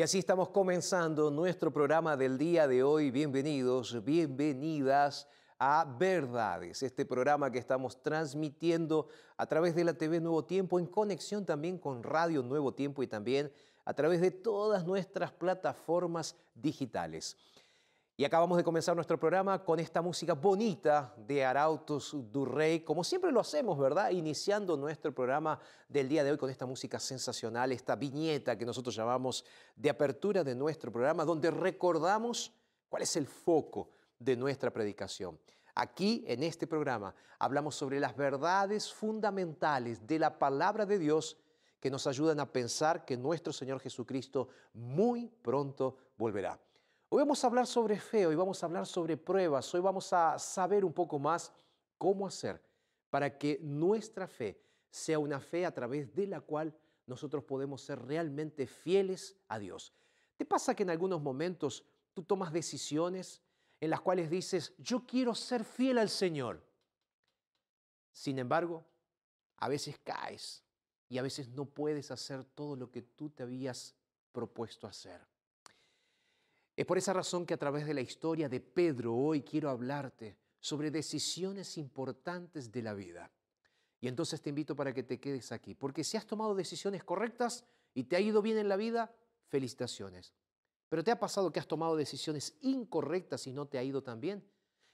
Y así estamos comenzando nuestro programa del día de hoy. Bienvenidos, bienvenidas a Verdades, este programa que estamos transmitiendo a través de la TV Nuevo Tiempo, en conexión también con Radio Nuevo Tiempo y también a través de todas nuestras plataformas digitales. Y acabamos de comenzar nuestro programa con esta música bonita de Arautos Durrey, como siempre lo hacemos, ¿verdad? Iniciando nuestro programa del día de hoy con esta música sensacional, esta viñeta que nosotros llamamos de apertura de nuestro programa, donde recordamos cuál es el foco de nuestra predicación. Aquí, en este programa, hablamos sobre las verdades fundamentales de la palabra de Dios que nos ayudan a pensar que nuestro Señor Jesucristo muy pronto volverá. Hoy vamos a hablar sobre fe, hoy vamos a hablar sobre pruebas, hoy vamos a saber un poco más cómo hacer para que nuestra fe sea una fe a través de la cual nosotros podemos ser realmente fieles a Dios. ¿Te pasa que en algunos momentos tú tomas decisiones en las cuales dices, yo quiero ser fiel al Señor? Sin embargo, a veces caes y a veces no puedes hacer todo lo que tú te habías propuesto hacer. Es por esa razón que a través de la historia de Pedro hoy quiero hablarte sobre decisiones importantes de la vida. Y entonces te invito para que te quedes aquí, porque si has tomado decisiones correctas y te ha ido bien en la vida, felicitaciones. Pero te ha pasado que has tomado decisiones incorrectas y no te ha ido tan bien,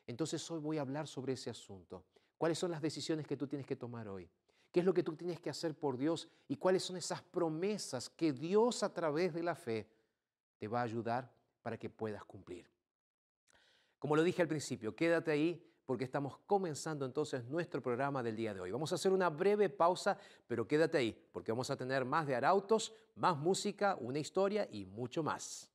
entonces hoy voy a hablar sobre ese asunto. ¿Cuáles son las decisiones que tú tienes que tomar hoy? ¿Qué es lo que tú tienes que hacer por Dios? ¿Y cuáles son esas promesas que Dios a través de la fe te va a ayudar para que puedas cumplir. Como lo dije al principio, quédate ahí porque estamos comenzando entonces nuestro programa del día de hoy. Vamos a hacer una breve pausa, pero quédate ahí porque vamos a tener más de Arautos, más música, una historia y mucho más.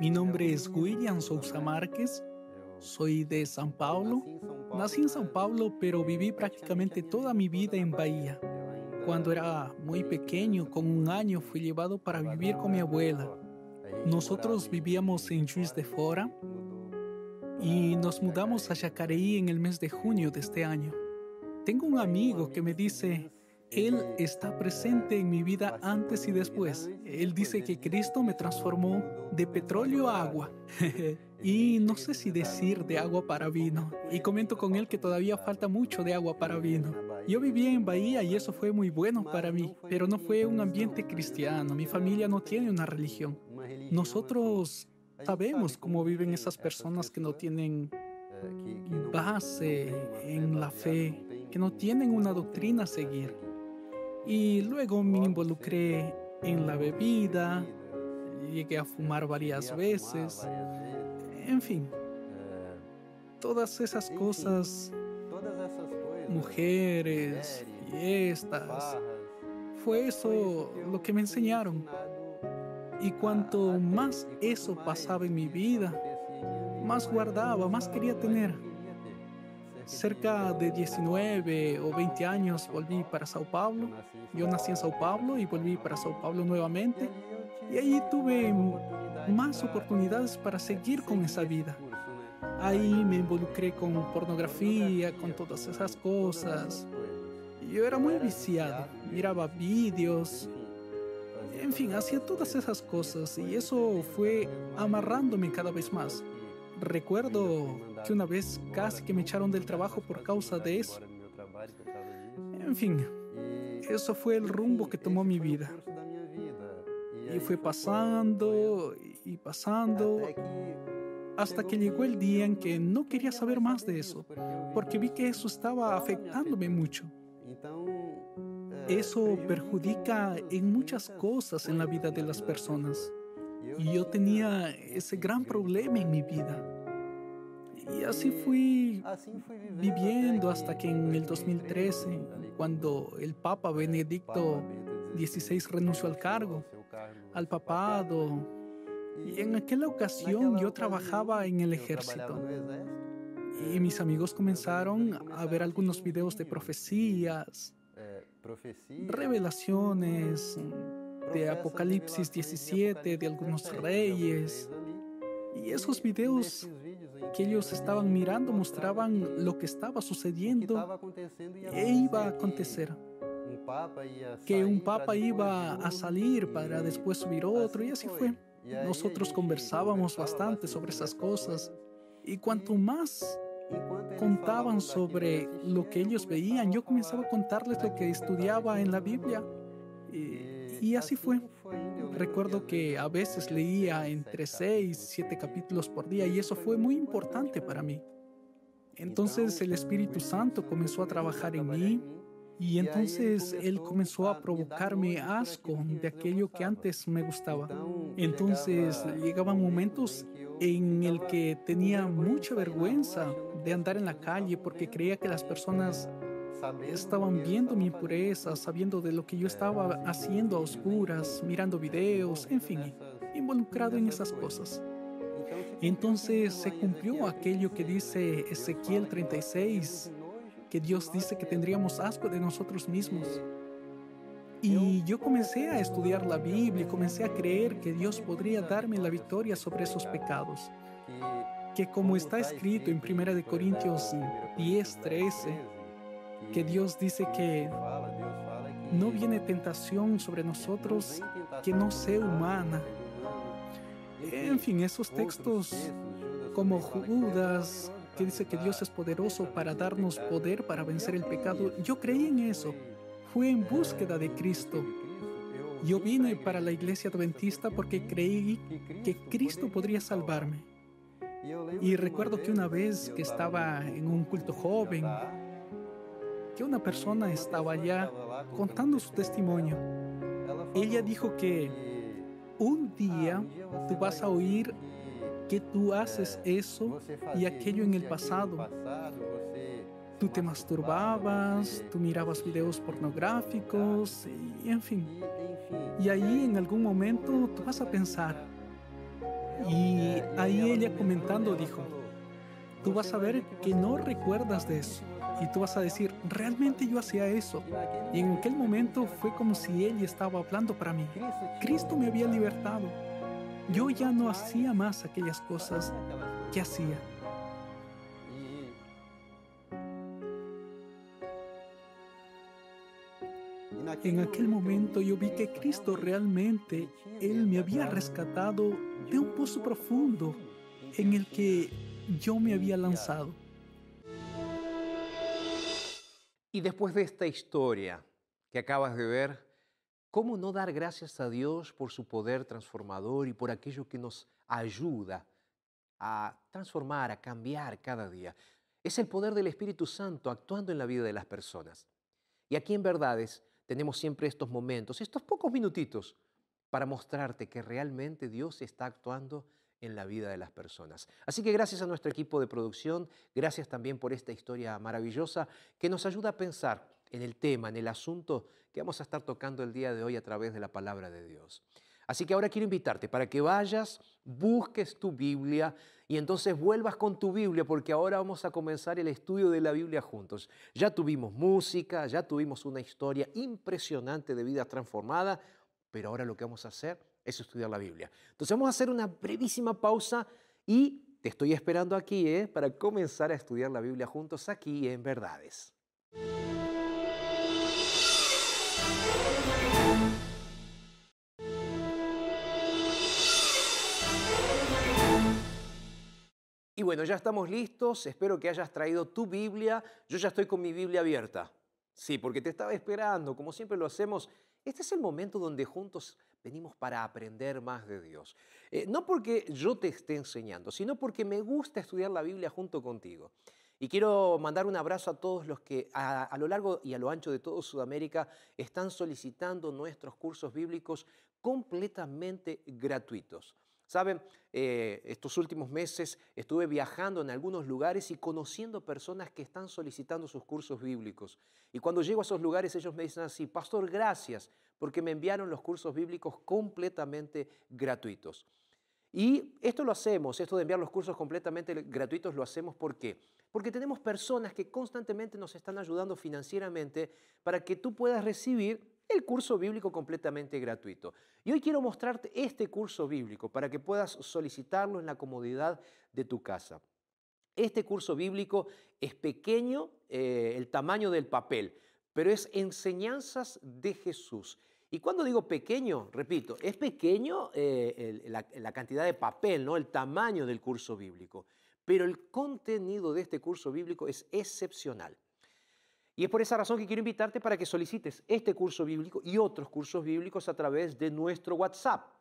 Mi nombre es William Sousa Márquez, soy de San Paulo. Nací en San Paulo, pero viví prácticamente toda mi vida en Bahía. Cuando era muy pequeño, con un año, fui llevado para vivir con mi abuela. Nosotros vivíamos en Juiz de Fora y nos mudamos a Yacareí en el mes de junio de este año. Tengo un amigo que me dice, él está presente en mi vida antes y después. Él dice que Cristo me transformó de petróleo a agua. y no sé si decir de agua para vino. Y comento con él que todavía falta mucho de agua para vino. Yo vivía en Bahía y eso fue muy bueno para mí, pero no fue un ambiente cristiano. Mi familia no tiene una religión. Nosotros sabemos cómo viven esas personas que no tienen base en la fe, que no tienen una doctrina a seguir. Y luego me involucré en la bebida, llegué a fumar varias veces, en fin, todas esas cosas, mujeres, fiestas, fue eso lo que me enseñaron. Y cuanto más eso pasaba en mi vida, más guardaba, más quería tener cerca de 19 o 20 años volví para Sao Paulo. Yo nací en Sao Paulo y volví para Sao Paulo nuevamente. Y ahí tuve más oportunidades para seguir con esa vida. Ahí me involucré con pornografía, con todas esas cosas. Yo era muy viciado, miraba vídeos, en fin, hacía todas esas cosas y eso fue amarrándome cada vez más. Recuerdo que una vez casi que me echaron del trabajo por causa de eso. En fin, eso fue el rumbo que tomó mi vida. Y fue pasando y pasando hasta que llegó el día en que no quería saber más de eso, porque vi que eso estaba afectándome mucho. Eso perjudica en muchas cosas en la vida de las personas. Y yo tenía ese gran problema en mi vida. Y así fui viviendo hasta que en el 2013, cuando el Papa Benedicto XVI renunció al cargo, al papado, y en aquella ocasión yo trabajaba en el ejército. Y mis amigos comenzaron a ver algunos videos de profecías, revelaciones, de Apocalipsis 17, de algunos reyes. Y esos videos que ellos estaban mirando mostraban lo que estaba sucediendo e iba a acontecer. Que un papa iba a salir para después subir otro y así fue. Nosotros conversábamos bastante sobre esas cosas y cuanto más contaban sobre lo que ellos veían, yo comenzaba a contarles lo que estudiaba en la Biblia. Y y así fue. Recuerdo que a veces leía entre seis, siete capítulos por día y eso fue muy importante para mí. Entonces el Espíritu Santo comenzó a trabajar en mí y entonces Él comenzó a provocarme asco de aquello que antes me gustaba. Entonces llegaban momentos en el que tenía mucha vergüenza de andar en la calle porque creía que las personas estaban viendo mi impureza, sabiendo de lo que yo estaba haciendo a oscuras, mirando videos, en fin, involucrado en esas cosas. Entonces se cumplió aquello que dice Ezequiel 36, que Dios dice que tendríamos asco de nosotros mismos. Y yo comencé a estudiar la Biblia y comencé a creer que Dios podría darme la victoria sobre esos pecados. Que como está escrito en 1 Corintios 10, 13, que Dios dice que no viene tentación sobre nosotros que no sea humana. En fin, esos textos como Judas, que dice que Dios es poderoso para darnos poder para vencer el pecado, yo creí en eso. Fui en búsqueda de Cristo. Yo vine para la iglesia adventista porque creí que Cristo podría salvarme. Y recuerdo que una vez que estaba en un culto joven, que una persona estaba allá contando su testimonio. Ella dijo que un día tú vas a oír que tú haces eso y aquello en el pasado. Tú te masturbabas, tú mirabas videos pornográficos y en fin. Y ahí en algún momento tú vas a pensar. Y ahí ella comentando dijo, tú vas a ver que no recuerdas de eso. Y tú vas a decir, realmente yo hacía eso. Y en aquel momento fue como si ella estaba hablando para mí. Cristo me había libertado. Yo ya no hacía más aquellas cosas que hacía. En aquel momento yo vi que Cristo realmente, Él me había rescatado de un pozo profundo en el que yo me había lanzado. Y después de esta historia que acabas de ver, ¿cómo no dar gracias a Dios por su poder transformador y por aquello que nos ayuda a transformar, a cambiar cada día? Es el poder del Espíritu Santo actuando en la vida de las personas. Y aquí en Verdades tenemos siempre estos momentos, estos pocos minutitos, para mostrarte que realmente Dios está actuando en la vida de las personas. Así que gracias a nuestro equipo de producción, gracias también por esta historia maravillosa que nos ayuda a pensar en el tema, en el asunto que vamos a estar tocando el día de hoy a través de la palabra de Dios. Así que ahora quiero invitarte para que vayas, busques tu Biblia y entonces vuelvas con tu Biblia porque ahora vamos a comenzar el estudio de la Biblia juntos. Ya tuvimos música, ya tuvimos una historia impresionante de vida transformada, pero ahora lo que vamos a hacer es estudiar la Biblia. Entonces vamos a hacer una brevísima pausa y te estoy esperando aquí ¿eh? para comenzar a estudiar la Biblia juntos aquí en Verdades. Y bueno, ya estamos listos. Espero que hayas traído tu Biblia. Yo ya estoy con mi Biblia abierta. Sí, porque te estaba esperando, como siempre lo hacemos. Este es el momento donde juntos venimos para aprender más de Dios. Eh, no porque yo te esté enseñando, sino porque me gusta estudiar la Biblia junto contigo. Y quiero mandar un abrazo a todos los que a, lo largo y a lo ancho de todo Sudamérica están solicitando nuestros cursos bíblicos completamente gratuitos. Saben, eh, estos últimos meses estuve viajando en algunos lugares y conociendo personas que están solicitando sus cursos bíblicos. Y cuando llego a esos lugares ellos me dicen así, pastor, gracias, porque me enviaron los cursos bíblicos completamente gratuitos. Y esto lo hacemos, esto de enviar los cursos completamente gratuitos lo hacemos ¿por qué? Porque tenemos personas que constantemente nos están ayudando financieramente para que tú puedas recibir el curso bíblico completamente gratuito. Y hoy quiero mostrarte este curso bíblico para que puedas solicitarlo en la comodidad de tu casa. Este curso bíblico es pequeño, eh, el tamaño del papel, pero es enseñanzas de Jesús. Y cuando digo pequeño, repito, es pequeño eh, la, la, cantidad de papel, ¿no? el tamaño del curso bíblico, pero el contenido de este curso bíblico es excepcional. Y es por esa razón que quiero invitarte para que solicites este curso bíblico y otros cursos bíblicos a través de nuestro WhatsApp.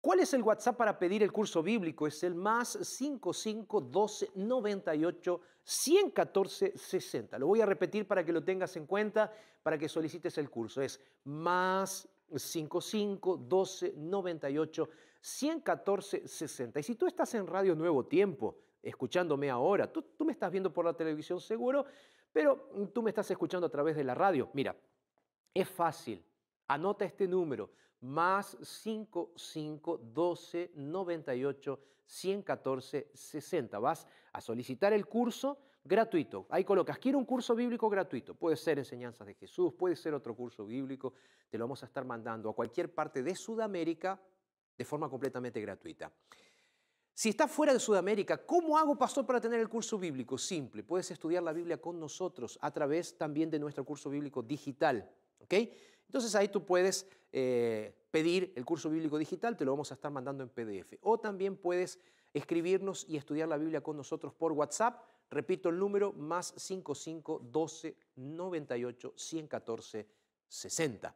¿Cuál es el WhatsApp para pedir el curso bíblico? Es el más 55 12 98 114 60. Lo voy a repetir para que lo tengas en cuenta, para que solicites el curso. Es más 55 12 98 114 60. Y si tú estás en Radio Nuevo Tiempo, escuchándome ahora, tú, tú me estás viendo por la televisión seguro, pero tú me estás escuchando a través de la radio. Mira, es fácil. Anota este número, más 55 12 98 114 60. Vas a solicitar el curso, gratuito. Ahí colocas, quiero un curso bíblico gratuito. Puede ser enseñanzas de Jesús, puede ser otro curso bíblico. Te lo vamos a estar mandando a cualquier parte de Sudamérica de forma completamente gratuita. Si estás fuera de Sudamérica, ¿cómo hago, pastor, para tener el curso bíblico? Simple, puedes estudiar la Biblia con nosotros a través también de nuestro curso bíblico digital. ¿ok? Entonces ahí tú puedes eh, pedir el curso bíblico digital, te lo vamos a estar mandando en PDF. O también puedes escribirnos y estudiar la Biblia con nosotros por WhatsApp. Repito el número, más 55 12 98 114 60.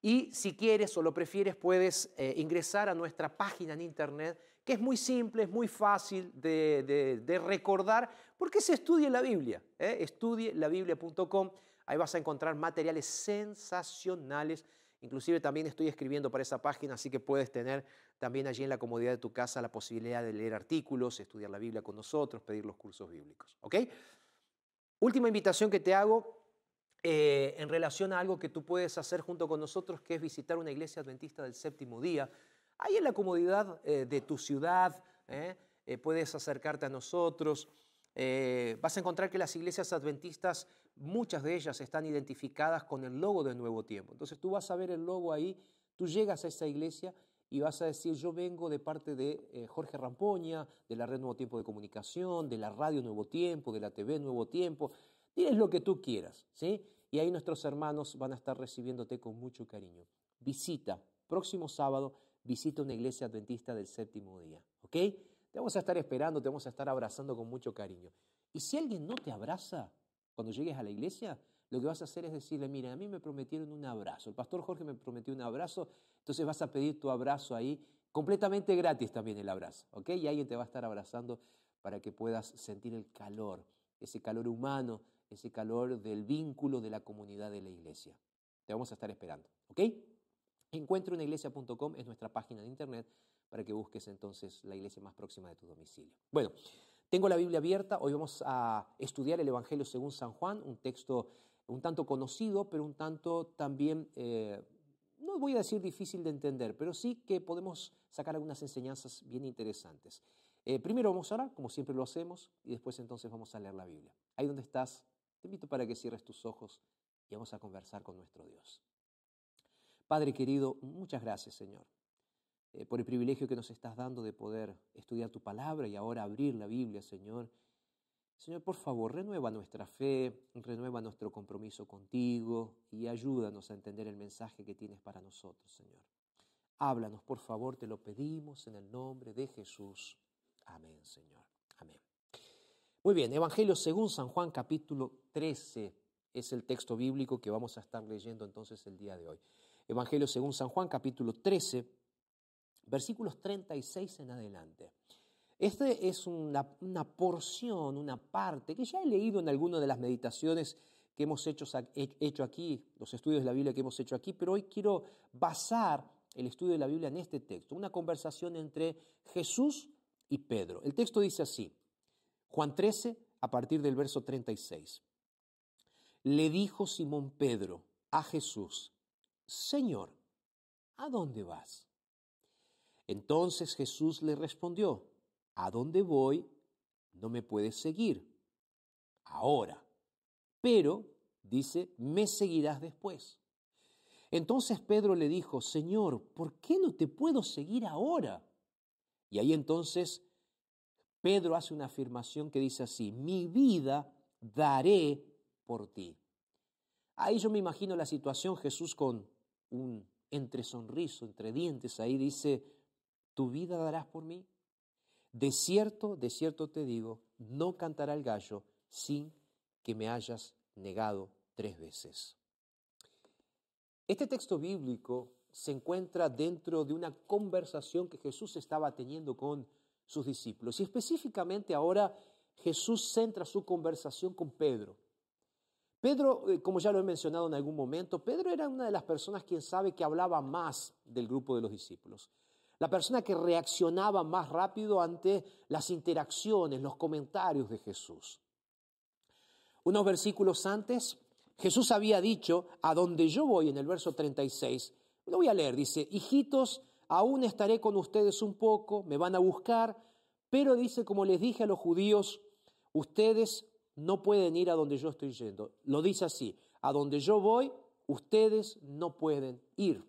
Y si quieres o lo prefieres, puedes eh, ingresar a nuestra página en internet, que es muy simple, es muy fácil de, recordar, porque se estudia la Biblia. ¿eh? Estudielabiblia.com, ahí vas a encontrar materiales sensacionales. Inclusive también estoy escribiendo para esa página, así que puedes tener también allí en la comodidad de tu casa la posibilidad de leer artículos, estudiar la Biblia con nosotros, pedir los cursos bíblicos. ¿ok? Última invitación que te hago, eh, en relación a algo que tú puedes hacer junto con nosotros, que es visitar una iglesia adventista del séptimo día. Ahí en la comodidad eh, de tu ciudad, eh, puedes acercarte a nosotros. Vas a encontrar que las iglesias adventistas, muchas de ellas están identificadas con el logo de Nuevo Tiempo. Entonces tú vas a ver el logo ahí, tú llegas a esa iglesia y vas a decir, yo vengo de parte de Jorge Rampoña, de la Red Nuevo Tiempo de Comunicación, de la Radio Nuevo Tiempo, de la TV Nuevo Tiempo. Diles lo que tú quieras, ¿sí? y ahí nuestros hermanos van a estar recibiéndote con mucho cariño. Visita, próximo sábado, visita una iglesia adventista del séptimo día, ¿ok? Te vamos a estar esperando, te vamos a estar abrazando con mucho cariño. Y si alguien no te abraza cuando llegues a la iglesia, lo que vas a hacer es decirle, mira, a mí me prometieron un abrazo, el pastor Jorge me prometió un abrazo, entonces vas a pedir tu abrazo ahí, completamente gratis también el abrazo, ¿ok? Y alguien te va a estar abrazando para que puedas sentir el calor, ese calor humano ese calor del vínculo de la comunidad de la iglesia. Te vamos a estar esperando, ¿ok? Encuentrouniglesia.com es nuestra página de internet para que busques entonces la iglesia más próxima de tu domicilio. Bueno, tengo la Biblia abierta, hoy vamos a estudiar el Evangelio según San Juan, un texto un tanto conocido, pero un tanto también, eh, no voy a decir difícil de entender, pero sí que podemos sacar algunas enseñanzas bien interesantes. Eh, primero vamos a orar, como siempre lo hacemos, y después entonces vamos a leer la Biblia. Ahí donde estás, te invito para que cierres tus ojos y vamos a conversar con nuestro Dios. Padre querido, muchas gracias Señor eh, por el privilegio que nos estás dando de poder estudiar tu palabra y ahora abrir la Biblia, Señor. Señor, por favor, renueva nuestra fe, renueva nuestro compromiso contigo y ayúdanos a entender el mensaje que tienes para nosotros, Señor. Háblanos, por favor, te lo pedimos en el nombre de Jesús. Amén, Señor. Amén. Muy bien, Evangelio según San Juan capítulo 13 es el texto bíblico que vamos a estar leyendo entonces el día de hoy. Evangelio según San Juan capítulo 13, versículos 36 en adelante. Esta es una, porción, una parte que ya he leído en alguna de las meditaciones que hemos hecho, hecho aquí, los estudios de la Biblia que hemos hecho aquí, pero hoy quiero basar el estudio de la Biblia en este texto, una conversación entre Jesús y Pedro. El texto dice así, Juan 13, a partir del verso 36. Le dijo Simón Pedro a Jesús, Señor, ¿a dónde vas? Entonces Jesús le respondió, A dónde voy no me puedes seguir ahora, pero, dice, me seguirás después. Entonces Pedro le dijo, Señor, ¿por qué no te puedo seguir ahora? Y ahí entonces Pedro hace una afirmación que dice así, mi vida daré por ti. Ahí yo me imagino la situación, Jesús con un entre sonriso, entre dientes, ahí dice, ¿tu vida darás por mí? De cierto, de cierto te digo, no cantará el gallo sin que me hayas negado tres veces. Este texto bíblico se encuentra dentro de una conversación que Jesús estaba teniendo con sus discípulos. Y específicamente ahora Jesús centra su conversación con Pedro. Pedro, eh, como ya lo he mencionado en algún momento, Pedro era una de las personas quien sabe que hablaba más del grupo de los discípulos. La persona que reaccionaba más rápido ante las interacciones, los comentarios de Jesús. Unos versículos antes, Jesús había dicho, a donde yo voy en el verso 36, lo voy a leer, dice, hijitos, aún estaré con ustedes un poco, me van a buscar, pero dice, como les dije a los judíos, ustedes no pueden ir a donde yo estoy yendo. Lo dice así, a donde yo voy, ustedes no pueden ir.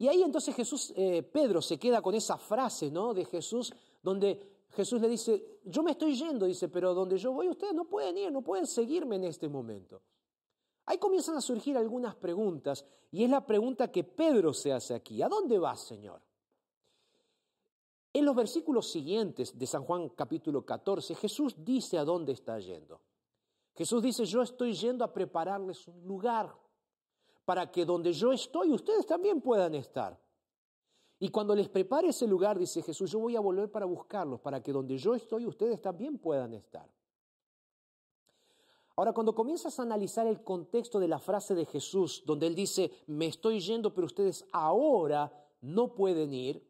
Y ahí entonces Jesús, eh, Pedro se queda con esa frase, ¿no? De Jesús, donde Jesús le dice, yo me estoy yendo, dice, pero donde yo voy ustedes no pueden ir, no pueden seguirme en este momento. Ahí comienzan a surgir algunas preguntas y es la pregunta que Pedro se hace aquí. ¿A dónde vas, Señor? En los versículos siguientes de San Juan capítulo 14, Jesús dice a dónde está yendo. Jesús dice, yo estoy yendo a prepararles un lugar para que donde yo estoy ustedes también puedan estar. Y cuando les prepare ese lugar, dice Jesús, yo voy a volver para buscarlos, para que donde yo estoy ustedes también puedan estar. Ahora, cuando comienzas a analizar el contexto de la frase de Jesús, donde él dice, me estoy yendo, pero ustedes ahora no pueden ir,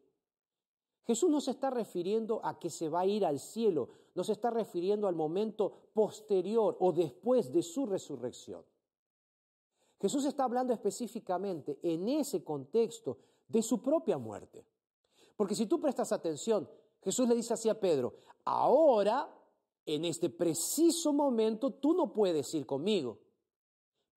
Jesús no se está refiriendo a que se va a ir al cielo, no se está refiriendo al momento posterior o después de su resurrección. Jesús está hablando específicamente en ese contexto de su propia muerte. Porque si tú prestas atención, Jesús le dice así a Pedro, ahora, en este preciso momento, tú no puedes ir conmigo.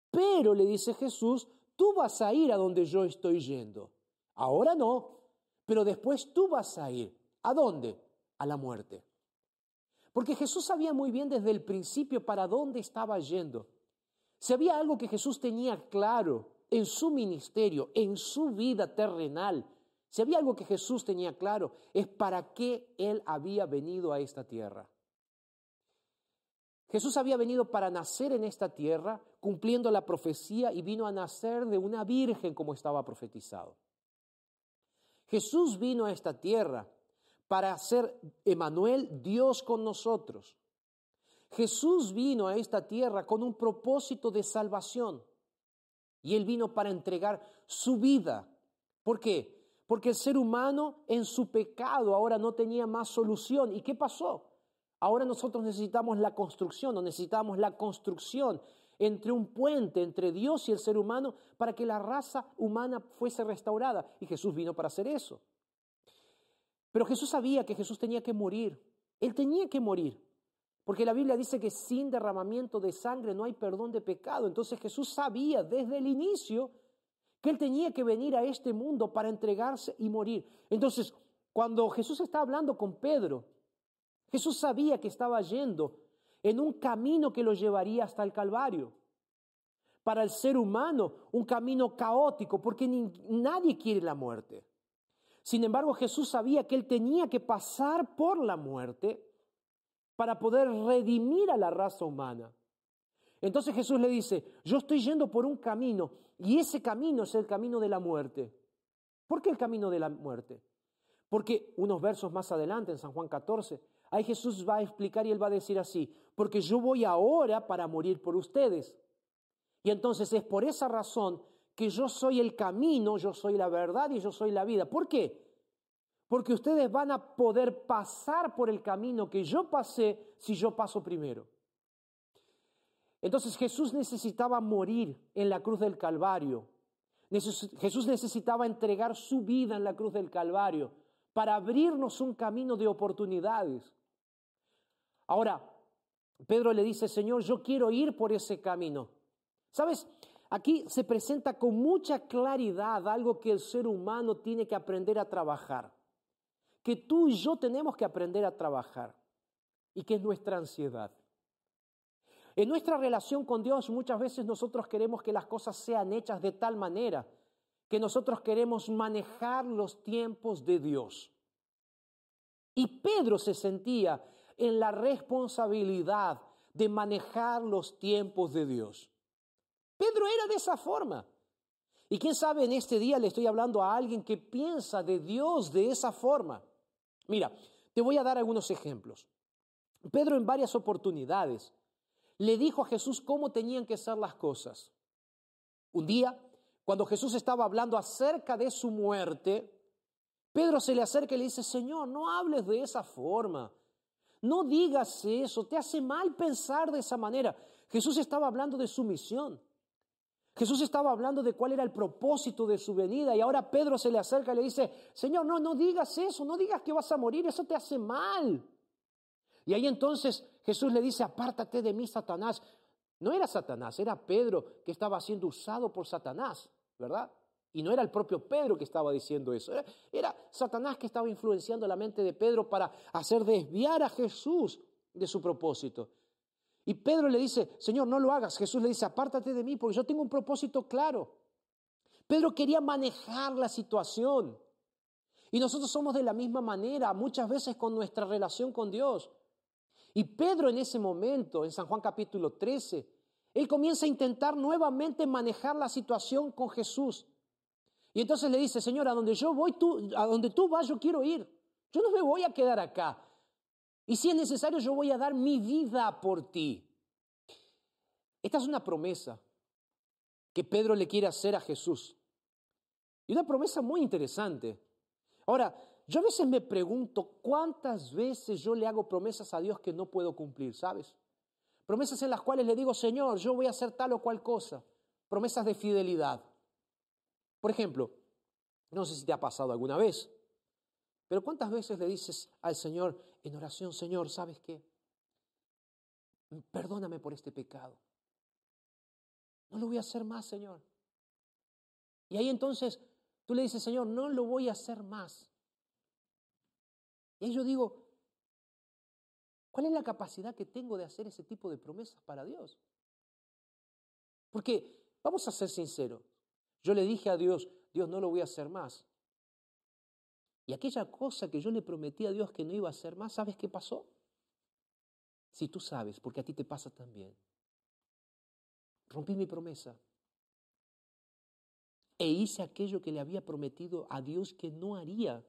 Pero, le dice Jesús, tú vas a ir a donde yo estoy yendo. Ahora no, pero después tú vas a ir. ¿A dónde? A la muerte. Porque Jesús sabía muy bien desde el principio para dónde estaba yendo. Si había algo que Jesús tenía claro en su ministerio, en su vida terrenal, si había algo que Jesús tenía claro, es para qué Él había venido a esta tierra. Jesús había venido para nacer en esta tierra, cumpliendo la profecía, y vino a nacer de una virgen como estaba profetizado. Jesús vino a esta tierra para ser Emanuel, Dios con nosotros. Jesús vino a esta tierra con un propósito de salvación. Y Él vino para entregar su vida. ¿Por qué? Porque el ser humano en su pecado ahora no tenía más solución. ¿Y qué pasó? Ahora nosotros necesitamos la construcción, o necesitamos la construcción entre un puente entre Dios y el ser humano para que la raza humana fuese restaurada. Y Jesús vino para hacer eso. Pero Jesús sabía que Jesús tenía que morir. Él tenía que morir. Porque la Biblia dice que sin derramamiento de sangre no hay perdón de pecado. Entonces Jesús sabía desde el inicio que Él tenía que venir a este mundo para entregarse y morir. Entonces, cuando Jesús está hablando con Pedro, Jesús sabía que estaba yendo en un camino que lo llevaría hasta el Calvario. Para el ser humano, un camino caótico, porque nadie quiere la muerte. Sin embargo, Jesús sabía que él tenía que pasar por la muerte para poder redimir a la raza humana. Entonces Jesús le dice, yo estoy yendo por un camino y ese camino es el camino de la muerte. ¿Por qué el camino de la muerte? Porque unos versos más adelante, en San Juan 14, ahí Jesús va a explicar y él va a decir así, porque yo voy ahora para morir por ustedes. Y entonces es por esa razón que yo soy el camino, yo soy la verdad y yo soy la vida. ¿Por qué? Porque ustedes van a poder pasar por el camino que yo pasé si yo paso primero. Entonces Jesús necesitaba morir en la cruz del Calvario. Jesús necesitaba entregar su vida en la cruz del Calvario para abrirnos un camino de oportunidades. Ahora, Pedro le dice, Señor, yo quiero ir por ese camino. ¿Sabes? Aquí se presenta con mucha claridad algo que el ser humano tiene que aprender a trabajar, que tú y yo tenemos que aprender a trabajar, y que es nuestra ansiedad. En nuestra relación con Dios muchas veces nosotros queremos que las cosas sean hechas de tal manera que nosotros queremos manejar los tiempos de Dios. Y Pedro se sentía en la responsabilidad de manejar los tiempos de Dios. Pedro era de esa forma. Y quién sabe, en este día le estoy hablando a alguien que piensa de Dios de esa forma. Mira, te voy a dar algunos ejemplos. Pedro en varias oportunidades le dijo a Jesús cómo tenían que ser las cosas. Un día, cuando Jesús estaba hablando acerca de su muerte, Pedro se le acerca y le dice, Señor, no hables de esa forma. No digas eso, te hace mal pensar de esa manera. Jesús estaba hablando de su misión. Jesús estaba hablando de cuál era el propósito de su venida y ahora Pedro se le acerca y le dice, Señor, no, no digas eso, no digas que vas a morir, eso te hace mal. Y ahí entonces Jesús le dice, apártate de mí, Satanás. No era Satanás, era Pedro que estaba siendo usado por Satanás, ¿verdad? Y no era el propio Pedro que estaba diciendo eso, era, era, Satanás que estaba influenciando la mente de Pedro para hacer desviar a Jesús de su propósito. Y Pedro le dice, Señor, no lo hagas. Jesús le dice, apártate de mí porque yo tengo un propósito claro. Pedro quería manejar la situación. Y nosotros somos de la misma manera, muchas veces con nuestra relación con Dios. Y Pedro en ese momento, en San Juan capítulo 13, él comienza a intentar nuevamente manejar la situación con Jesús. Y entonces le dice, Señor, a donde yo voy, tú, a donde tú vas, yo quiero ir. Yo no me voy a quedar acá. Y si es necesario, yo voy a dar mi vida por ti. Esta es una promesa que Pedro le quiere hacer a Jesús. Y una promesa muy interesante. Ahora, yo a veces me pregunto cuántas veces yo le hago promesas a Dios que no puedo cumplir, ¿sabes? Promesas en las cuales le digo, Señor, yo voy a hacer tal o cual cosa. Promesas de fidelidad. Por ejemplo, no sé si te ha pasado alguna vez, pero ¿cuántas veces le dices al Señor en oración, Señor, ¿sabes qué? Perdóname por este pecado. No lo voy a hacer más, Señor. Y ahí entonces tú le dices, Señor, no lo voy a hacer más. Y ahí yo digo, ¿cuál es la capacidad que tengo de hacer ese tipo de promesas para Dios? Porque, vamos a ser sinceros, yo le dije a Dios, Dios no lo voy a hacer más. Y aquella cosa que yo le prometí a Dios que no iba a hacer más, ¿sabes qué pasó? Si tú sabes, porque a ti te pasa también. Rompí mi promesa. E hice aquello que le había prometido a Dios que no haría.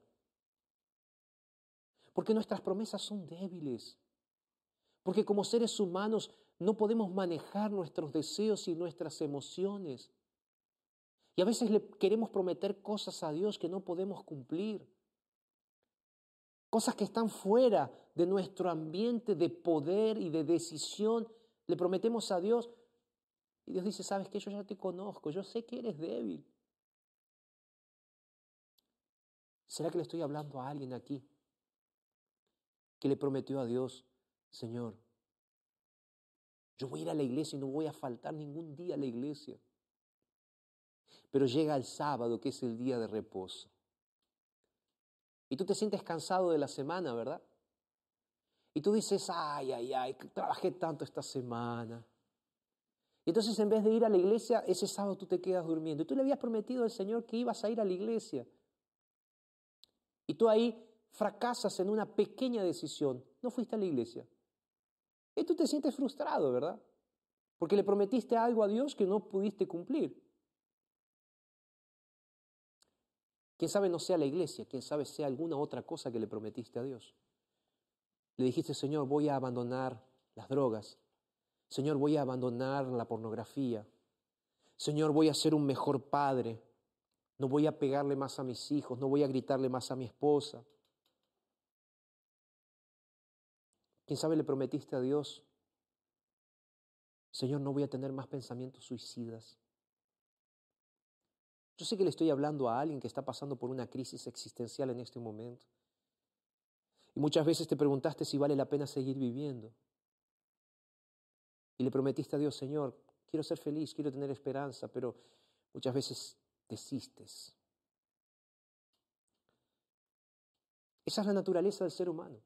Porque nuestras promesas son débiles. Porque como seres humanos no podemos manejar nuestros deseos y nuestras emociones. Y a veces le queremos prometer cosas a Dios que no podemos cumplir. Cosas que están fuera de nuestro ambiente de poder y de decisión. Le prometemos a Dios. Y Dios dice, sabes que yo ya te conozco, yo sé que eres débil. ¿Será que le estoy hablando a alguien aquí que le prometió a Dios, Señor, yo voy a ir a la iglesia y no voy a faltar ningún día a la iglesia? Pero llega el sábado, que es el día de reposo. Y tú te sientes cansado de la semana, ¿verdad? Y tú dices, ay, ay, ay, trabajé tanto esta semana. Y entonces en vez de ir a la iglesia, ese sábado tú te quedas durmiendo. Y tú le habías prometido al Señor que ibas a ir a la iglesia. Y tú ahí fracasas en una pequeña decisión. No fuiste a la iglesia. Y tú te sientes frustrado, ¿verdad? Porque le prometiste algo a Dios que no pudiste cumplir. Quién sabe no sea la iglesia, quién sabe sea alguna otra cosa que le prometiste a Dios. Le dijiste, Señor, voy a abandonar las drogas. Señor, voy a abandonar la pornografía. Señor, voy a ser un mejor padre. No voy a pegarle más a mis hijos, no voy a gritarle más a mi esposa. Quién sabe le prometiste a Dios, Señor, no voy a tener más pensamientos suicidas. Yo sé que le estoy hablando a alguien que está pasando por una crisis existencial en este momento. Y muchas veces te preguntaste si vale la pena seguir viviendo. Y le prometiste a Dios, Señor, quiero ser feliz, quiero tener esperanza, pero muchas veces desistes. Esa es la naturaleza del ser humano.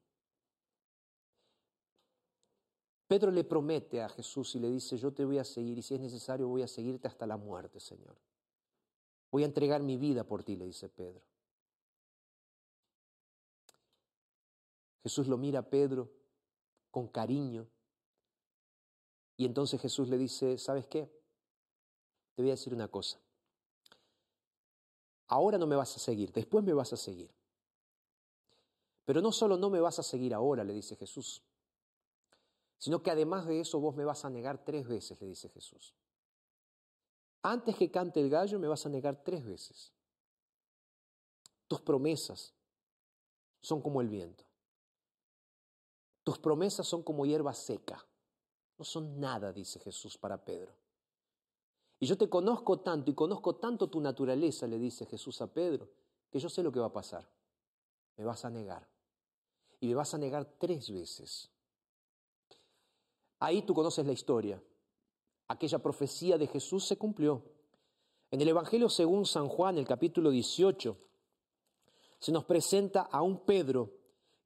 Pedro le promete a Jesús y le dice, yo te voy a seguir y si es necesario voy a seguirte hasta la muerte, Señor. Voy a entregar mi vida por ti, le dice Pedro. Jesús lo mira a Pedro con cariño y entonces Jesús le dice, ¿sabes qué? Te voy a decir una cosa. Ahora no me vas a seguir, después me vas a seguir. Pero no solo no me vas a seguir ahora, le dice Jesús, sino que además de eso vos me vas a negar tres veces, le dice Jesús. Antes que cante el gallo me vas a negar tres veces. Tus promesas son como el viento. Tus promesas son como hierba seca. No son nada, dice Jesús para Pedro. Y yo te conozco tanto y conozco tanto tu naturaleza, le dice Jesús a Pedro, que yo sé lo que va a pasar. Me vas a negar. Y me vas a negar tres veces. Ahí tú conoces la historia. Aquella profecía de Jesús se cumplió. En el Evangelio según San Juan, el capítulo 18, se nos presenta a un Pedro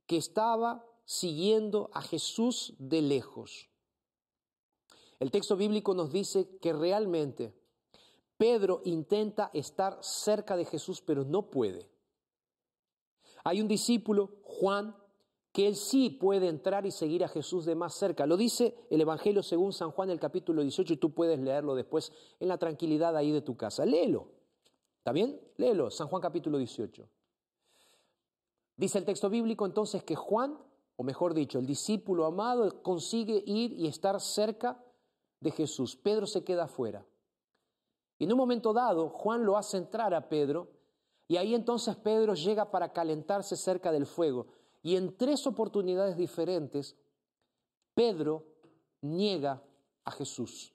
que estaba siguiendo a Jesús de lejos. El texto bíblico nos dice que realmente Pedro intenta estar cerca de Jesús, pero no puede. Hay un discípulo, Juan, que él sí puede entrar y seguir a Jesús de más cerca. Lo dice el Evangelio según San Juan, el capítulo 18, y tú puedes leerlo después en la tranquilidad ahí de tu casa. Léelo. ¿Está bien? Léelo, San Juan capítulo 18. Dice el texto bíblico entonces que Juan, o mejor dicho, el discípulo amado, consigue ir y estar cerca de Jesús. Pedro se queda afuera. Y en un momento dado, Juan lo hace entrar a Pedro, y ahí entonces Pedro llega para calentarse cerca del fuego. Y en tres oportunidades diferentes, Pedro niega a Jesús.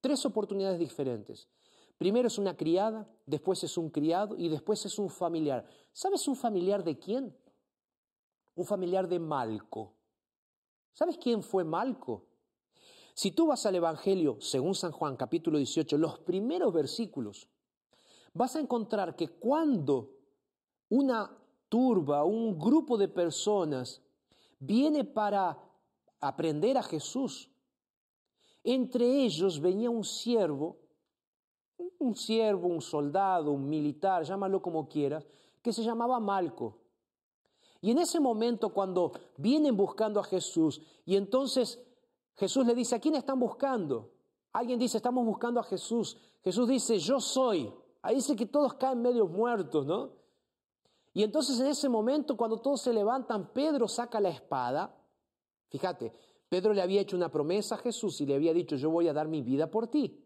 Tres oportunidades diferentes. Primero es una criada, después es un criado y después es un familiar. ¿Sabes un familiar de quién? Un familiar de Malco. ¿Sabes quién fue Malco? Si tú vas al Evangelio, según San Juan capítulo 18, los primeros versículos, vas a encontrar que cuando una turba, un grupo de personas viene para aprender a Jesús, entre ellos venía un siervo un siervo, un soldado, un militar, llámalo como quieras, que se llamaba Malco. Y en ese momento cuando vienen buscando a Jesús y entonces Jesús le dice, ¿a quién están buscando? Alguien dice, estamos buscando a Jesús. Jesús dice, yo soy. Ahí dice que todos caen medio muertos, ¿no? Y entonces en ese momento cuando todos se levantan, Pedro saca la espada. Fíjate, Pedro le había hecho una promesa a Jesús y le había dicho, yo voy a dar mi vida por ti.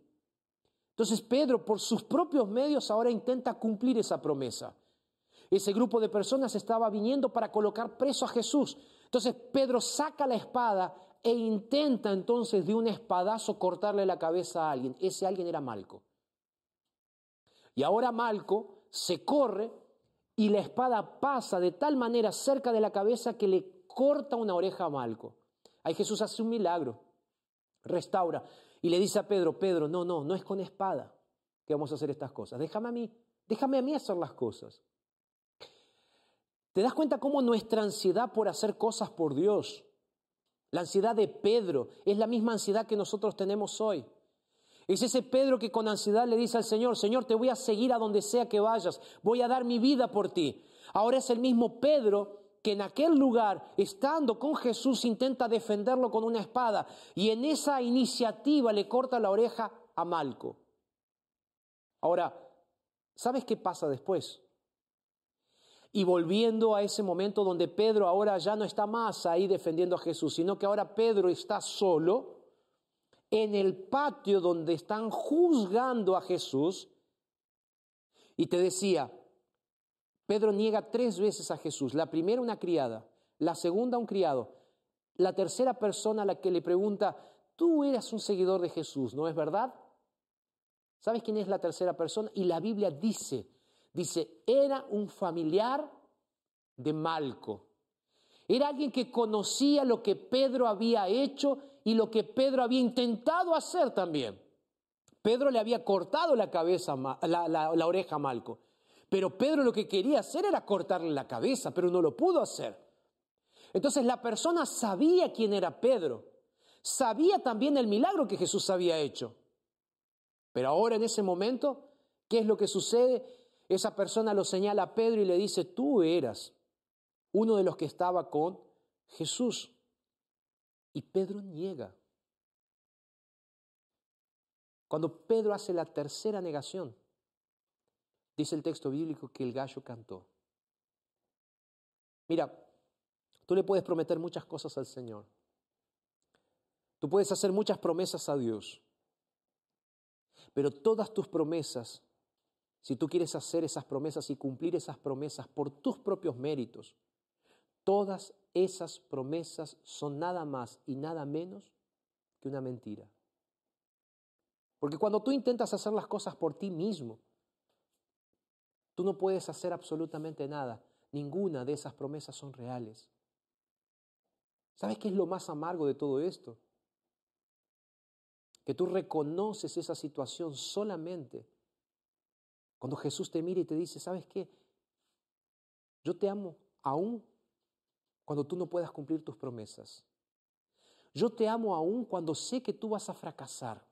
Entonces Pedro, por sus propios medios, ahora intenta cumplir esa promesa. Ese grupo de personas estaba viniendo para colocar preso a Jesús. Entonces Pedro saca la espada e intenta entonces de un espadazo cortarle la cabeza a alguien. Ese alguien era Malco. Y ahora Malco se corre y la espada pasa de tal manera cerca de la cabeza que le corta una oreja a Malco. Ahí Jesús hace un milagro, restaura. Y le dice a Pedro, Pedro, no, no, no es con espada que vamos a hacer estas cosas. Déjame a mí, déjame a mí hacer las cosas. ¿Te das cuenta cómo nuestra ansiedad por hacer cosas por Dios, la ansiedad de Pedro, es la misma ansiedad que nosotros tenemos hoy? Es ese Pedro que con ansiedad le dice al Señor, Señor, te voy a seguir a donde sea que vayas, voy a dar mi vida por ti. Ahora es el mismo Pedro que en aquel lugar, estando con Jesús, intenta defenderlo con una espada y en esa iniciativa le corta la oreja a Malco. Ahora, ¿sabes qué pasa después? Y volviendo a ese momento donde Pedro ahora ya no está más ahí defendiendo a Jesús, sino que ahora Pedro está solo en el patio donde están juzgando a Jesús. Y te decía, Pedro niega tres veces a Jesús. La primera una criada, la segunda un criado, la tercera persona a la que le pregunta, tú eras un seguidor de Jesús, ¿no es verdad? ¿Sabes quién es la tercera persona? Y la Biblia dice, dice, era un familiar de Malco. Era alguien que conocía lo que Pedro había hecho y lo que Pedro había intentado hacer también. Pedro le había cortado la cabeza, la, oreja a Malco. Pero Pedro lo que quería hacer era cortarle la cabeza, pero no lo pudo hacer. Entonces la persona sabía quién era Pedro, sabía también el milagro que Jesús había hecho. Pero ahora en ese momento, ¿qué es lo que sucede? Esa persona lo señala a Pedro y le dice, tú eras uno de los que estaba con Jesús. Y Pedro niega. Cuando Pedro hace la tercera negación, Dice el texto bíblico que el gallo cantó. Mira, tú le puedes prometer muchas cosas al Señor. Tú puedes hacer muchas promesas a Dios. Pero todas tus promesas, si tú quieres hacer esas promesas y cumplir esas promesas por tus propios méritos, todas esas promesas son nada más y nada menos que una mentira. Porque cuando tú intentas hacer las cosas por ti mismo, Tú no puedes hacer absolutamente nada. Ninguna de esas promesas son reales. ¿Sabes qué es lo más amargo de todo esto? que tú reconoces esa situación solamente cuando Jesús te mira y te dice, ¿sabes qué? Yo te amo aún cuando tú no puedas cumplir tus promesas. Yo te amo aún cuando sé que tú vas a fracasar.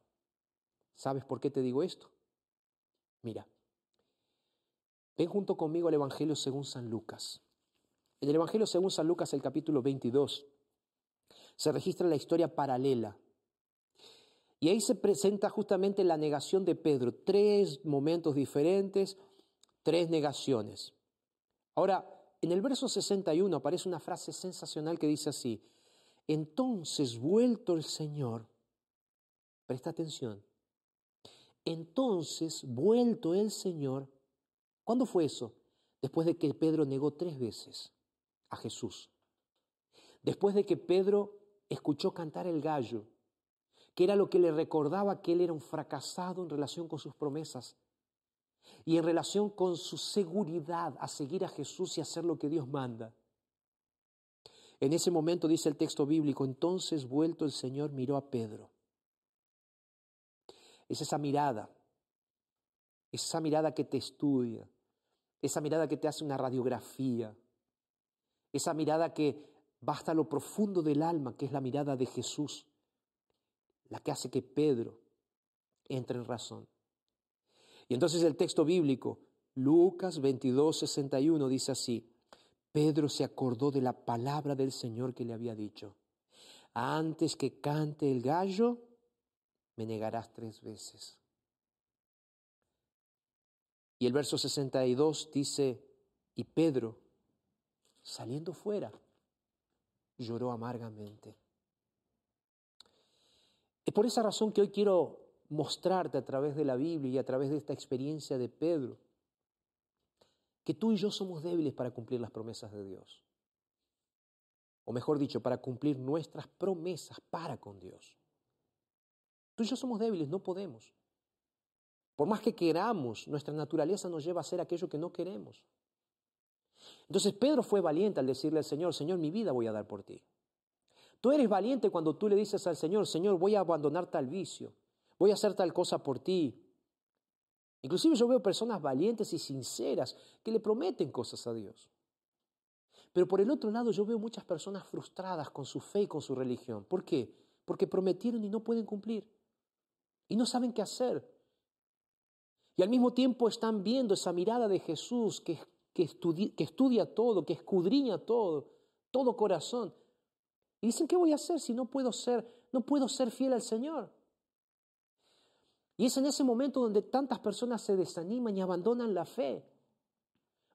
¿Sabes por qué te digo esto? Mira, ven junto conmigo al Evangelio según San Lucas. En el Evangelio según San Lucas, el capítulo 22, se registra la historia paralela y ahí se presenta justamente la negación de Pedro, tres momentos diferentes, tres negaciones. Ahora, en el verso 61 aparece una frase sensacional que dice así, entonces vuelto el Señor, presta atención, entonces vuelto el Señor, ¿cuándo fue eso? Después de que Pedro negó tres veces a Jesús, después de que Pedro escuchó cantar el gallo, que era lo que le recordaba que él era un fracasado en relación con sus promesas y en relación con su seguridad a seguir a Jesús y hacer lo que Dios manda. En ese momento dice el texto bíblico, entonces vuelto el Señor miró a Pedro. Es esa mirada, esa mirada que te estudia, esa mirada que te hace una radiografía, esa mirada que va hasta lo profundo del alma, que es la mirada de Jesús la que hace que Pedro entre en razón. Y entonces el texto bíblico, Lucas 22, 61, dice así, Pedro se acordó de la palabra del Señor que le había dicho, antes que cante el gallo, me negarás tres veces. Y el verso 62 dice, y Pedro, saliendo fuera, lloró amargamente. Es por esa razón que hoy quiero mostrarte a través de la Biblia y a través de esta experiencia de Pedro, que tú y yo somos débiles para cumplir las promesas de Dios. O mejor dicho, para cumplir nuestras promesas para con Dios. Tú y yo somos débiles, no podemos. Por más que queramos, nuestra naturaleza nos lleva a hacer aquello que no queremos. Entonces Pedro fue valiente al decirle al Señor, Señor, mi vida voy a dar por ti. Tú eres valiente cuando tú le dices al Señor, Señor, voy a abandonar tal vicio, voy a hacer tal cosa por ti. Inclusive yo veo personas valientes y sinceras que le prometen cosas a Dios. Pero por el otro lado yo veo muchas personas frustradas con su fe y con su religión. ¿Por qué? Porque prometieron y no pueden cumplir. Y no saben qué hacer. Y al mismo tiempo están viendo esa mirada de Jesús que, que, que estudia todo, que escudriña todo, todo corazón. Y dicen, ¿qué voy a hacer si no puedo ser, no puedo ser fiel al Señor? Y es en ese momento donde tantas personas se desaniman y abandonan la fe.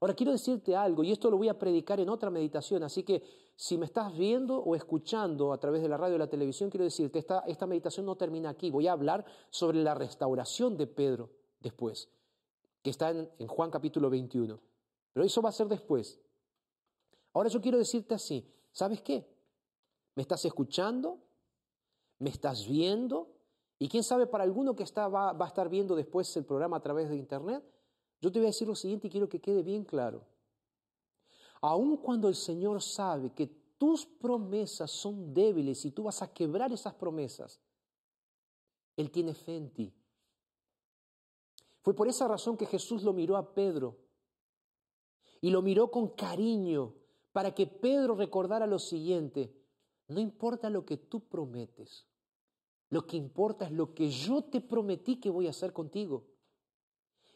Ahora quiero decirte algo, y esto lo voy a predicar en otra meditación, así que si me estás viendo o escuchando a través de la radio o la televisión, quiero decirte, esta, esta meditación no termina aquí, voy a hablar sobre la restauración de Pedro después, que está en, en Juan capítulo 21. Pero eso va a ser después. Ahora yo quiero decirte así, ¿sabes qué? ¿Me estás escuchando? ¿Me estás viendo? Y quién sabe, para alguno que está, va, va a estar viendo después el programa a través de Internet, yo te voy a decir lo siguiente y quiero que quede bien claro. Aun cuando el Señor sabe que tus promesas son débiles y tú vas a quebrar esas promesas, Él tiene fe en ti. Fue por esa razón que Jesús lo miró a Pedro y lo miró con cariño para que Pedro recordara lo siguiente, no importa lo que tú prometes. Lo que importa es lo que yo te prometí que voy a hacer contigo.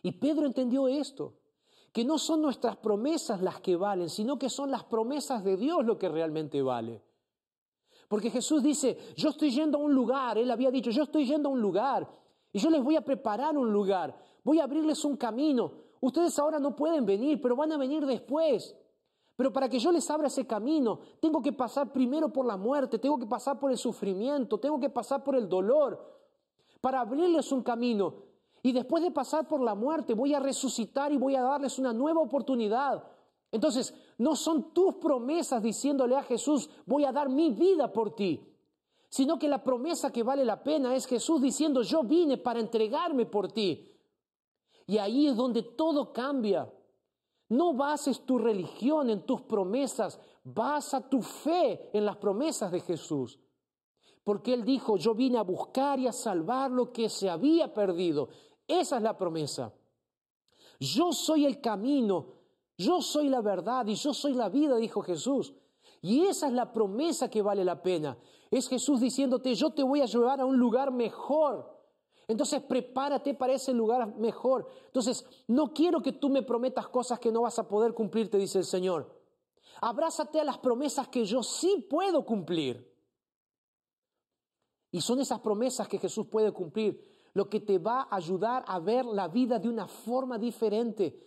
Y Pedro entendió esto, que no son nuestras promesas las que valen, sino que son las promesas de Dios lo que realmente vale. Porque Jesús dice, yo estoy yendo a un lugar, él había dicho, yo estoy yendo a un lugar y yo les voy a preparar un lugar, voy a abrirles un camino. Ustedes ahora no pueden venir, pero van a venir después. Pero para que yo les abra ese camino, tengo que pasar primero por la muerte, tengo que pasar por el sufrimiento, tengo que pasar por el dolor, para abrirles un camino. Y después de pasar por la muerte, voy a resucitar y voy a darles una nueva oportunidad. Entonces, no son tus promesas diciéndole a Jesús, voy a dar mi vida por ti, sino que la promesa que vale la pena es Jesús diciendo, yo vine para entregarme por ti. Y ahí es donde todo cambia. No bases tu religión en tus promesas, basa tu fe en las promesas de Jesús. porque Él dijo, yo vine a buscar y a salvar lo que se había perdido. Esa es la promesa. Yo soy el camino, yo soy la verdad y yo soy la vida, dijo Jesús. Y esa es la promesa que vale la pena. Es Jesús diciéndote, yo te voy a llevar a un lugar mejor. Entonces prepárate para ese lugar mejor. Entonces, no quiero que tú me prometas cosas que no vas a poder cumplir, te dice el Señor. Abrázate a las promesas que yo sí puedo cumplir. Y son esas promesas que Jesús puede cumplir lo que te va a ayudar a ver la vida de una forma diferente.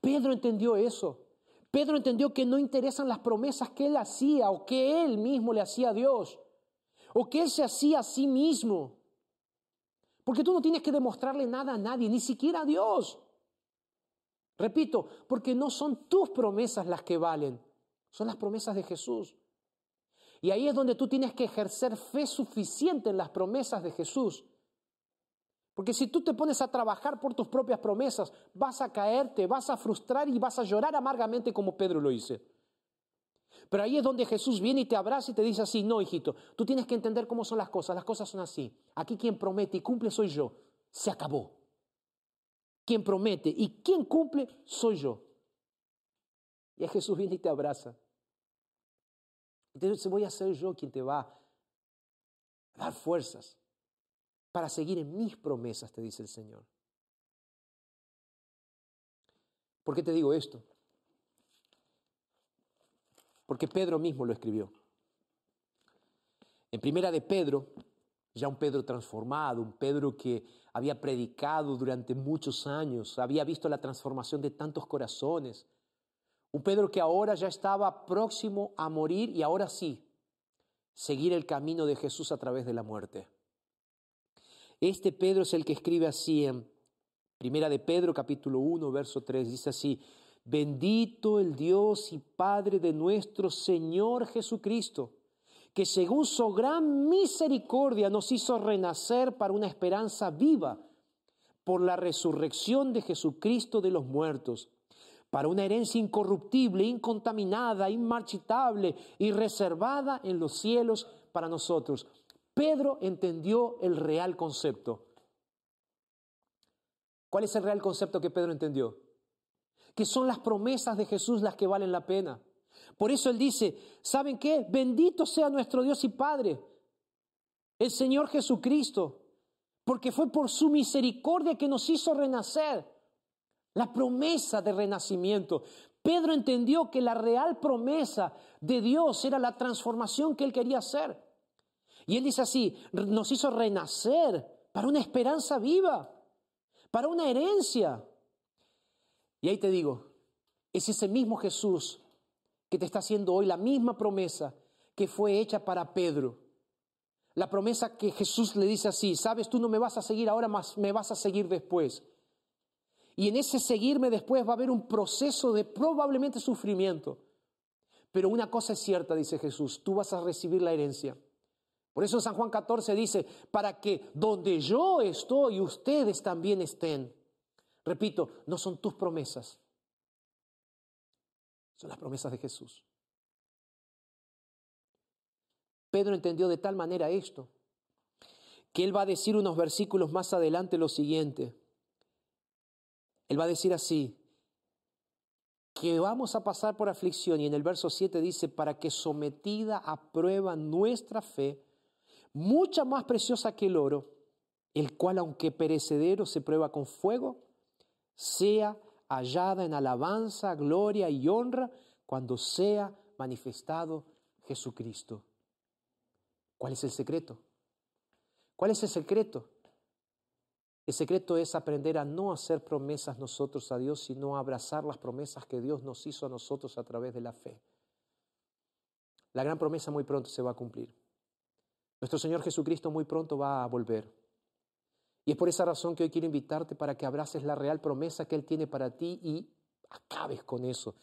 Pedro entendió eso. Pedro entendió que no interesan las promesas que él hacía o que él mismo le hacía a Dios o que él se hacía a sí mismo. Porque tú no tienes que demostrarle nada a nadie, ni siquiera a Dios. Repito, porque no son tus promesas las que valen, son las promesas de Jesús. Y ahí es donde tú tienes que ejercer fe suficiente en las promesas de Jesús. Porque si tú te pones a trabajar por tus propias promesas, vas a caerte, vas a frustrar y vas a llorar amargamente como Pedro lo hizo. Pero ahí es donde Jesús viene y te abraza y te dice así, no, hijito, tú tienes que entender cómo son las cosas, las cosas son así. Aquí quien promete y cumple soy yo, se acabó. Quien promete y quien cumple soy yo. Y Jesús viene y te abraza. Entonces voy a ser yo quien te va a dar fuerzas para seguir en mis promesas, te dice el Señor. ¿Por qué te digo esto? Porque Pedro mismo lo escribió. En primera de Pedro, ya un Pedro transformado, un Pedro que había predicado durante muchos años, había visto la transformación de tantos corazones, un Pedro que ahora ya estaba próximo a morir y ahora sí, seguir el camino de Jesús a través de la muerte. Este Pedro es el que escribe así en Primera de Pedro capítulo 1 verso 3 dice así: Bendito el Dios y Padre de nuestro Señor Jesucristo, que según su gran misericordia nos hizo renacer para una esperanza viva por la resurrección de Jesucristo de los muertos para una herencia incorruptible, incontaminada, inmarchitable y reservada en los cielos para nosotros. Pedro entendió el real concepto. ¿Cuál es el real concepto que Pedro entendió? Que son las promesas de Jesús las que valen la pena. Por eso él dice, ¿saben qué? Bendito sea nuestro Dios y Padre, el Señor Jesucristo, porque fue por su misericordia que nos hizo renacer la promesa de renacimiento. Pedro entendió que la real promesa de Dios era la transformación que él quería hacer. Y él dice así, nos hizo renacer para una esperanza viva, para una herencia. Y ahí te digo, es ese mismo Jesús que te está haciendo hoy la misma promesa que fue hecha para Pedro. La promesa que Jesús le dice así, sabes, tú no me vas a seguir ahora, más me vas a seguir después. Y en ese seguirme después va a haber un proceso de probablemente sufrimiento. Pero una cosa es cierta, dice Jesús, tú vas a recibir la herencia. Por eso San Juan 14 dice, para que donde yo estoy, ustedes también estén. Repito, no son tus promesas, son las promesas de Jesús. Pedro entendió de tal manera esto, que él va a decir unos versículos más adelante lo siguiente. Él va a decir así, que vamos a pasar por aflicción y en el verso 7 dice, para que sometida a prueba nuestra fe, mucha más preciosa que el oro, el cual aunque perecedero se prueba con fuego, sea hallada en alabanza, gloria y honra cuando sea manifestado Jesucristo. ¿Cuál es el secreto? ¿Cuál es el secreto? El secreto es aprender a no hacer promesas nosotros a Dios, sino a abrazar las promesas que Dios nos hizo a nosotros a través de la fe. La gran promesa muy pronto se va a cumplir. Nuestro Señor Jesucristo muy pronto va a volver. Y es por esa razón que hoy quiero invitarte para que abraces la real promesa que Él tiene para ti y acabes con eso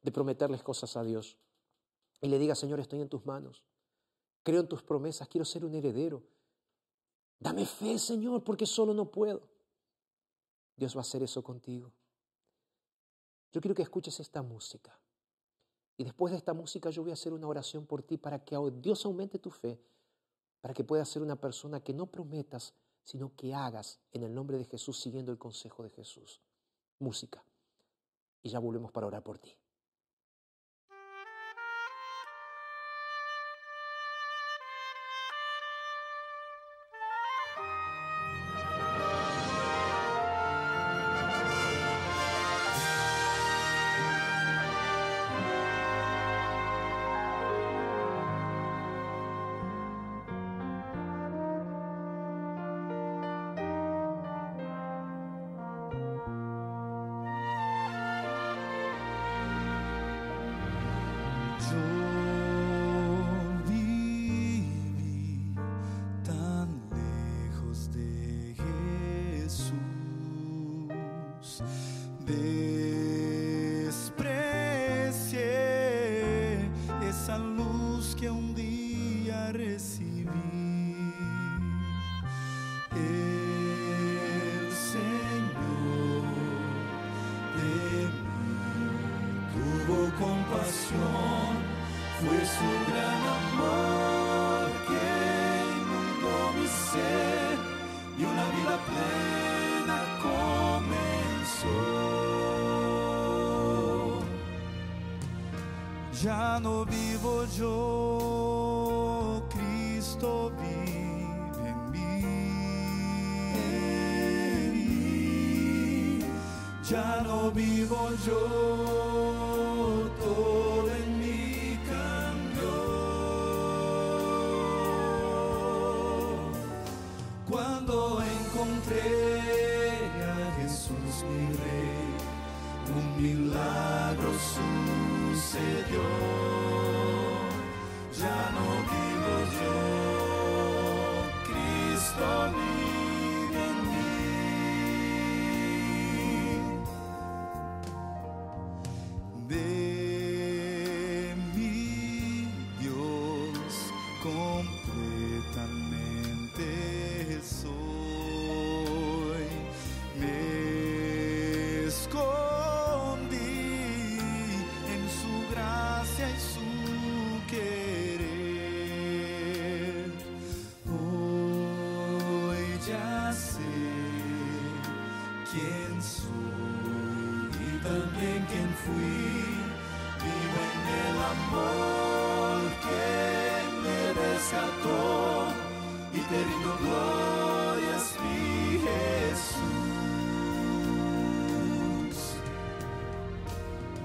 de prometerles cosas a Dios. Y le digas, Señor, estoy en tus manos. Creo en tus promesas, quiero ser un heredero. Dame fe, Señor, porque solo no puedo. Dios va a hacer eso contigo. Yo quiero que escuches esta música. Y después de esta música yo voy a hacer una oración por ti para que Dios aumente tu fe, para que puedas ser una persona que no prometas, sino que hagas en el nombre de Jesús siguiendo el consejo de Jesús. Música. Y ya volvemos para orar por ti. Ya no vivo yo, Cristo vive en mí. Ya no vivo yo, todo en mí cambió. Cuando encontré a Jesús mi rey, un milagro sucedió. Ya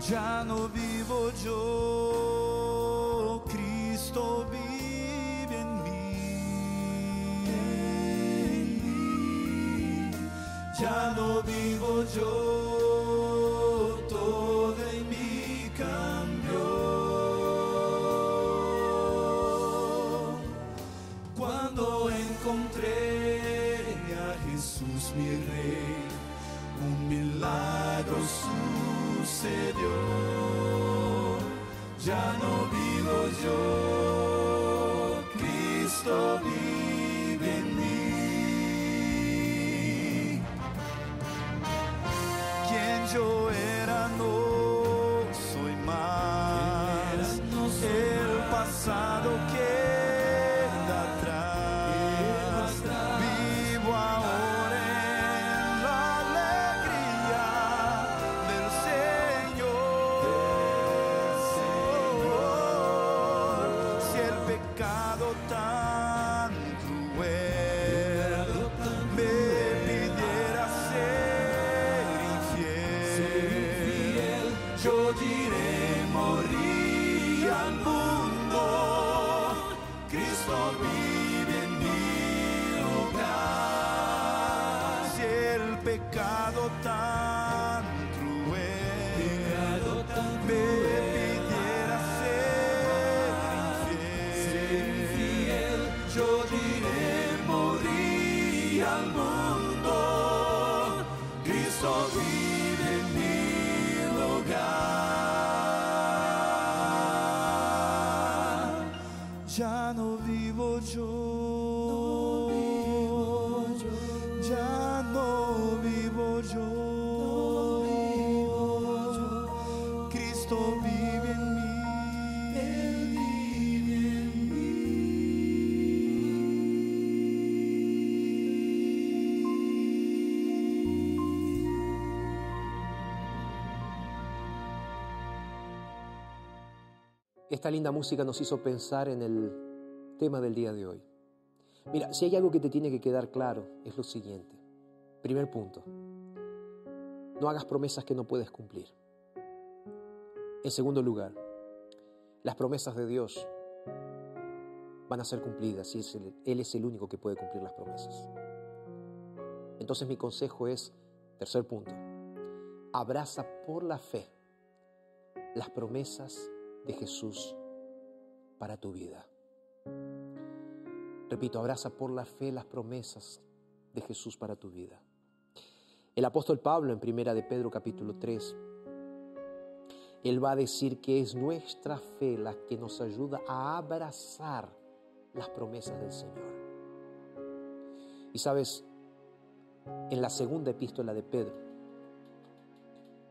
Ya no vivo yo, Cristo vive en mí. Ya no vivo yo, todo en mí cambió. Cuando encontré a Jesús mi rey, un milagro sucedió. Ya no vivo yo, Cristo vive en mí. Quien yo era no diré morir al mundo. Cristo vive en mi hogar. Si el pecado tan Ya no vivo yo. Ya no vivo yo. Cristo en mí. Él vive Esta linda música nos hizo pensar en el tema del día de hoy. Mira, si hay algo que te tiene que quedar claro, es lo siguiente. Primer punto, no hagas promesas que no puedes cumplir. En segundo lugar, las promesas de Dios van a ser cumplidas y Él es el único que puede cumplir las promesas. Entonces mi consejo es, tercer punto, abraza por la fe las promesas de Jesús para tu vida. Repito, abraza por la fe las promesas de Jesús para tu vida. El apóstol Pablo en Primera de Pedro capítulo 3, él va a decir que es nuestra fe la que nos ayuda a abrazar las promesas del Señor. Y sabes, en la segunda epístola de Pedro,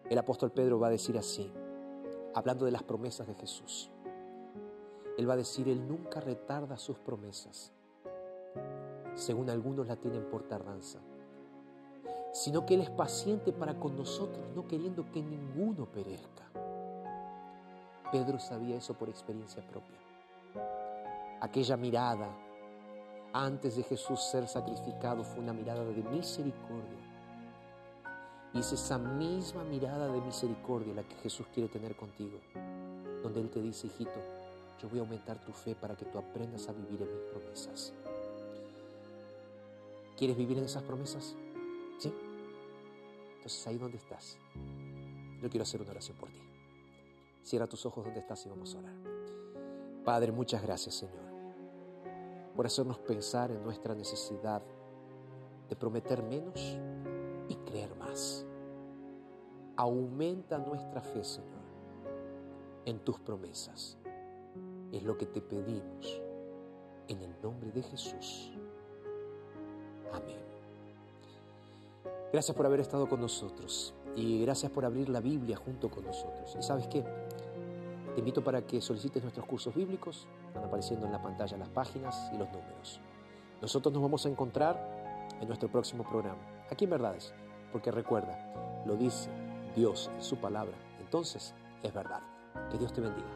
el apóstol Pedro va a decir así, hablando de las promesas de Jesús. Él va a decir, Él nunca retarda sus promesas, según algunos la tienen por tardanza, sino que Él es paciente para con nosotros, no queriendo que ninguno perezca. Pedro sabía eso por experiencia propia. Aquella mirada antes de Jesús ser sacrificado fue una mirada de misericordia. Y es esa misma mirada de misericordia la que Jesús quiere tener contigo, donde Él te dice, hijito, yo voy a aumentar tu fe para que tú aprendas a vivir en mis promesas. ¿Quieres vivir en esas promesas? Sí. Entonces ahí donde estás, yo quiero hacer una oración por ti. Cierra tus ojos donde estás y vamos a orar. Padre, muchas gracias Señor por hacernos pensar en nuestra necesidad de prometer menos y creer más. Aumenta nuestra fe, Señor, en tus promesas. Es lo que te pedimos en el nombre de Jesús. Amén. Gracias por haber estado con nosotros y gracias por abrir la Biblia junto con nosotros. ¿Y sabes qué? Te invito para que solicites nuestros cursos bíblicos. Están apareciendo en la pantalla las páginas y los números. Nosotros nos vamos a encontrar en nuestro próximo programa, aquí en Verdades, porque recuerda, lo dice Dios en su palabra, entonces es verdad. Que Dios te bendiga.